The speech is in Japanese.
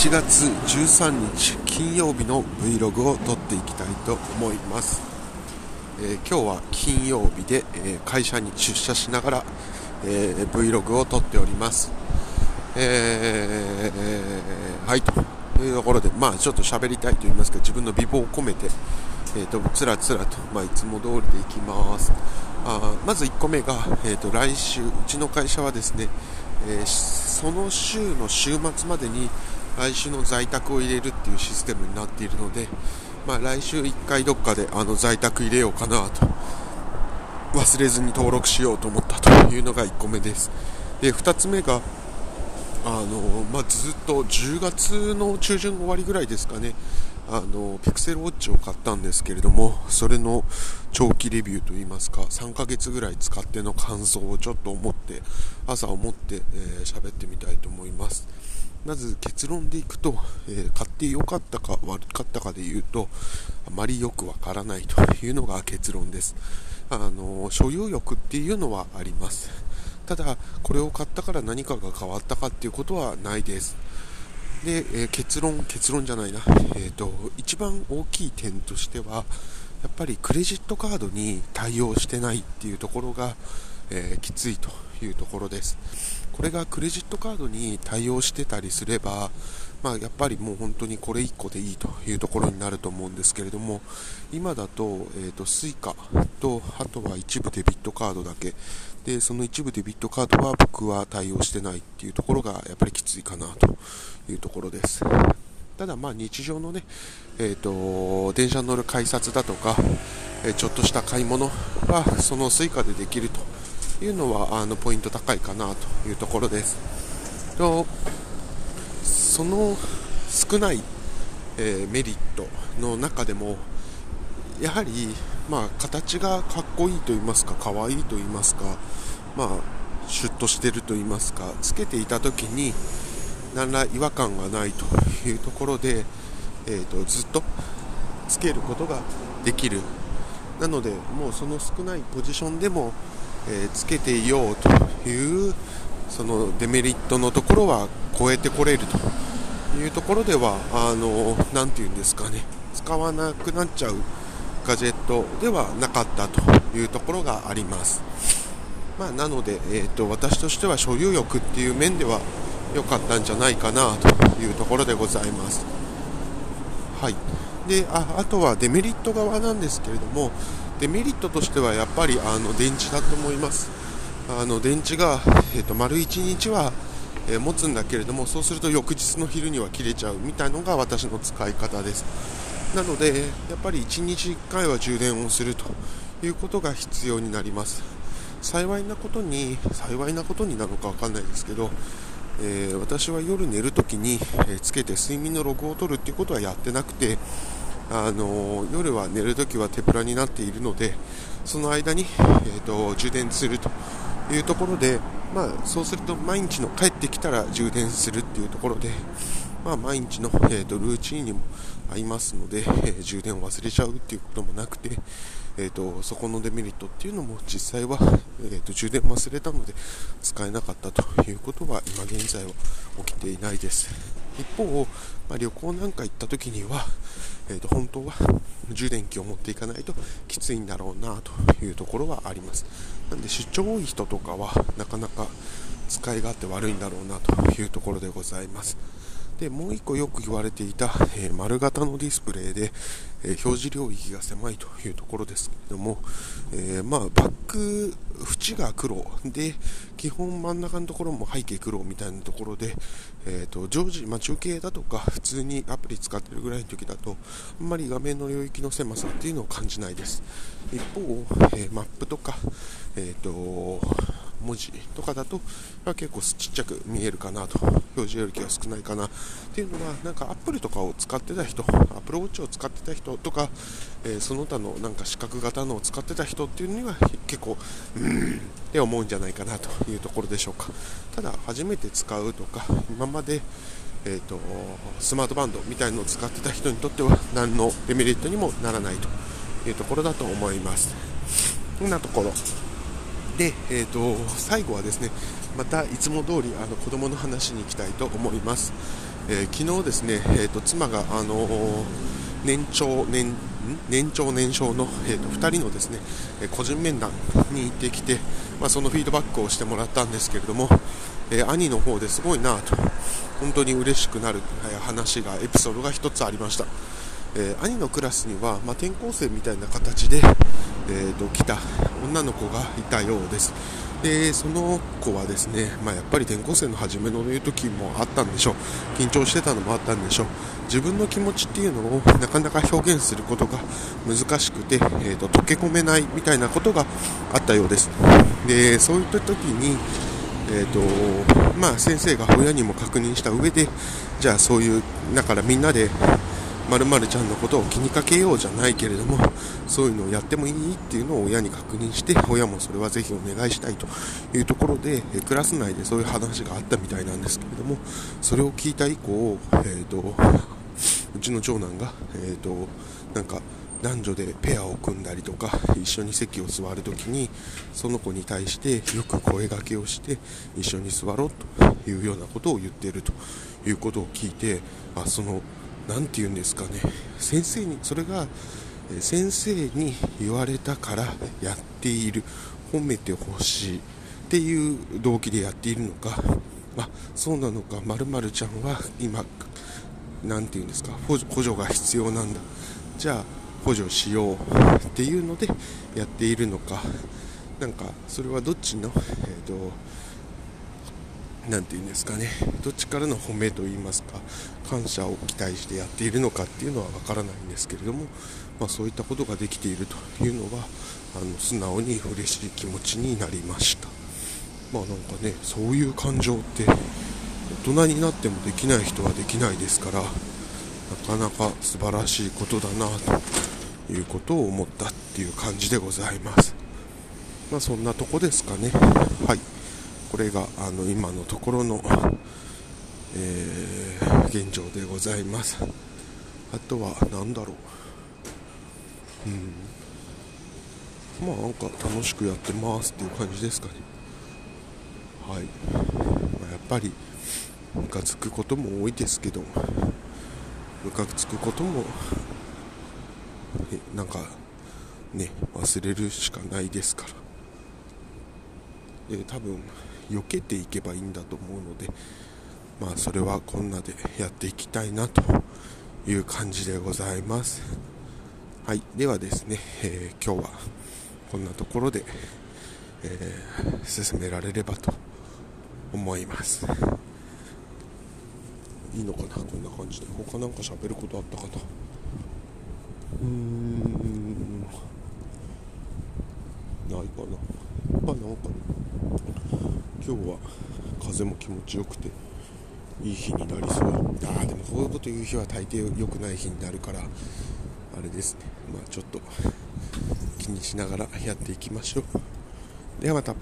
1月13日金曜日の Vlog を撮っていきたいと思います、えー、今日は金曜日で、えー、会社に出社しながら、えー、Vlog を撮っております。えー、はいというところでまあちょっと喋りたいと言いますか自分の美貌を込めてえーと、つらつらと、まあ、いつも通りでいきます。あまず1個目が、えーと、来週うちの会社はですね、えー、その週の週末までに来週の在宅を入れるっていうシステムになっているので、まあ、来週1回どっかであの在宅入れようかなと。忘れずに登録しようと思ったというのが1個目です。で2つ目があの、まあ、ずっと10月の中旬終わりぐらいですかね。あのピクセルウォッチを買ったんですけれどもそれの長期レビューといいますか3ヶ月ぐらい使っての感想をちょっと思って朝思って喋、えー、ってみたいと思います。まず結論でいくと、えー、買って良かったか悪かったかで言うとあまりよくわからないというのが結論です。あの所有欲っていうのはあります。ただこれを買ったから何かが変わったかっていうことはないです。で、えー、結論、結論じゃないな、えーと、一番大きい点としては、やっぱりクレジットカードに対応してないっていうところが、え、きついというところです。これがクレジットカードに対応してたりすれば、まあ、やっぱりもう本当にこれ1個でいいというところになると思うんですけれども今だと,、えーと、Suica とあとは一部デビットカードだけ。でその一部デビットカードは僕は対応してないっていうところがやっぱりきついかなというところです。ただまあ日常のね、えーと、電車に乗る改札だとか、えちょっとした買い物はその Suica でできると。いうのはあのポイント高いかなというところです。とその少ない、えー、メリットの中でもやはり、まあ、形がかっこいいと言いますか可愛いと言いますか、まあ、シュッとしてると言いますかつけていた時に何ら違和感がないというところで、えーと、ずっとつけることができる。なのでもうその少ないポジションでも、え、つけていようというそのデメリットのところは超えてこれるというところではあのなて言うんですかね。使わなくなっちゃうガジェットではなかったというところがあります、まあ、なので、えーと、私としては所有欲っていう面では良かったんじゃないかなというところでございます。はい。でああとはデメリット側なんですけれどもデメリットとしてはやっぱりあの電池だと思います。あの電池が、えーと、丸1日は、えー、持つんだけれどもそうすると翌日の昼には切れちゃうみたいのが私の使い方です。なのでやっぱり1日1回は充電をするということが必要になります。幸いなことに幸いなことになのか分かんないですけど、えー、私は夜寝るときに、えー、つけて睡眠のログを取るっていうことはやってなくてあの、夜は寝るときは手ぶらになっているのでその間に、えーと充電するというところで、まあ、そうすると毎日の帰ってきたら充電するっていうところで、まあ、毎日の、えーと、ルーチンにも合いますので、えー、充電を忘れちゃうっていうこともなくて、えーと、そこのデメリットっていうのも実際は、えーと、充電忘れたので使えなかったということは今現在は起きていないです。一方、まあ、旅行なんか行った時には、えー、と本当は充電器を持っていかないときついんだろうなというところはあります。なんで出張多い人とかはなかなか使い勝手悪いんだろうなというところでございます。でもう1個よく言われていた、えー、丸型のディスプレイで、えー、表示領域が狭いというところですけれども、えー、まあ、バック縁が黒で基本真ん中のところも背景黒みたいなところで、えーと、常時、まあ、中継だとか普通にアプリ使ってるぐらいの時だとあんまり画面の領域の狭さっていうのを感じないです。一方、えマップとか、えーと文字とかだと、ま、結構ちっちゃく見えるかなと表示より気が少ないかなっていうのはなんかアップルとかを使ってた人アップルウォッチを使ってた人とか、えー、その他のなんか四角型のを使ってた人っていうには結構うーんって思うんじゃないかなというところでしょうか。ただ初めて使うとか今までえーと、とスマートバンドみたいのを使ってた人にとっては何のデメリットにもならないというところだと思います。こんなところ。で、えーと、最後はですねまたいつも通りあの子供の話に行きたいと思います、えー、昨日ですね、えーと、妻が、あのー、年長年年長年少の、えーと、2人のですね、個人面談に行ってきて、まあ、そのフィードバックをしてもらったんですけれども、え兄の方ですごいなと本当に嬉しくなる話がエピソードが1つありました、え兄のクラスには、まあ、転校生みたいな形で、えーと来た女の子がいたようです。でその子はですね、まあ、やっぱり転校生の初めの時もあったんでしょう。緊張してたのもあったんでしょう。自分の気持ちっていうのをなかなか表現することが難しくて、えーと、溶け込めないみたいなことがあったようです。でそういった時に、えーとまあ、先生が親にも確認した上でじゃあそういうだからみんなでまるちゃんのことを気にかけようじゃないけれどもそういうのをやってもいいっていうのを親に確認して親もそれはぜひお願いしたいというところでクラス内でそういう話があったみたいなんですけれどもそれを聞いた以降、えーと、うちの長男が、えーと、なんか男女でペアを組んだりとか一緒に席を座るときにその子に対してよく声がけをして一緒に座ろうというようなことを言っているということを聞いてあその何て言うんですかね。先生にそれが先生に言われたからやっている。褒めてほしいっていう動機でやっているのか。あそうなのか。まるちゃんは今何て言うんですか。補助が必要なんだ。じゃあ補助しようっていうのでやっているのか。なんかそれはどっちの、えーと何て言うんですかね。どっちからの褒めと言いますか感謝を期待してやっているのかっていうのは分からないんですけれども、まあ、そういったことができているというのはあの素直に嬉しい気持ちになりました。まあなんかねそういう感情って大人になってもできない人はできないですからなかなか素晴らしいことだなということを思ったっていう感じでございます。まあそんなとこですかね。はい。これがあの今のところの、えー、現状でございます。あとは何だろう。うん。まあなんか楽しくやってますっていう感じですかね。はい、まあ、やっぱりムカつくことも多いですけどムカつくこともなんかね忘れるしかないですから。えー、多分避けていけばいいんだと思うので、まあ、それはこんなでやっていきたいなという感じでございます。はい、ではですね、えー、今日はこんなところで、えー、進められればと思います。いいのかな、こんな感じで。他なんか喋ることあったかな？うーん、ないかな。まあなんか、今日は風も気持ちよくていい日になりそう。ああでもこういうこと言う日は大抵良くない日になるからあれですね。まあちょっと気にしながらやっていきましょう。ではまた。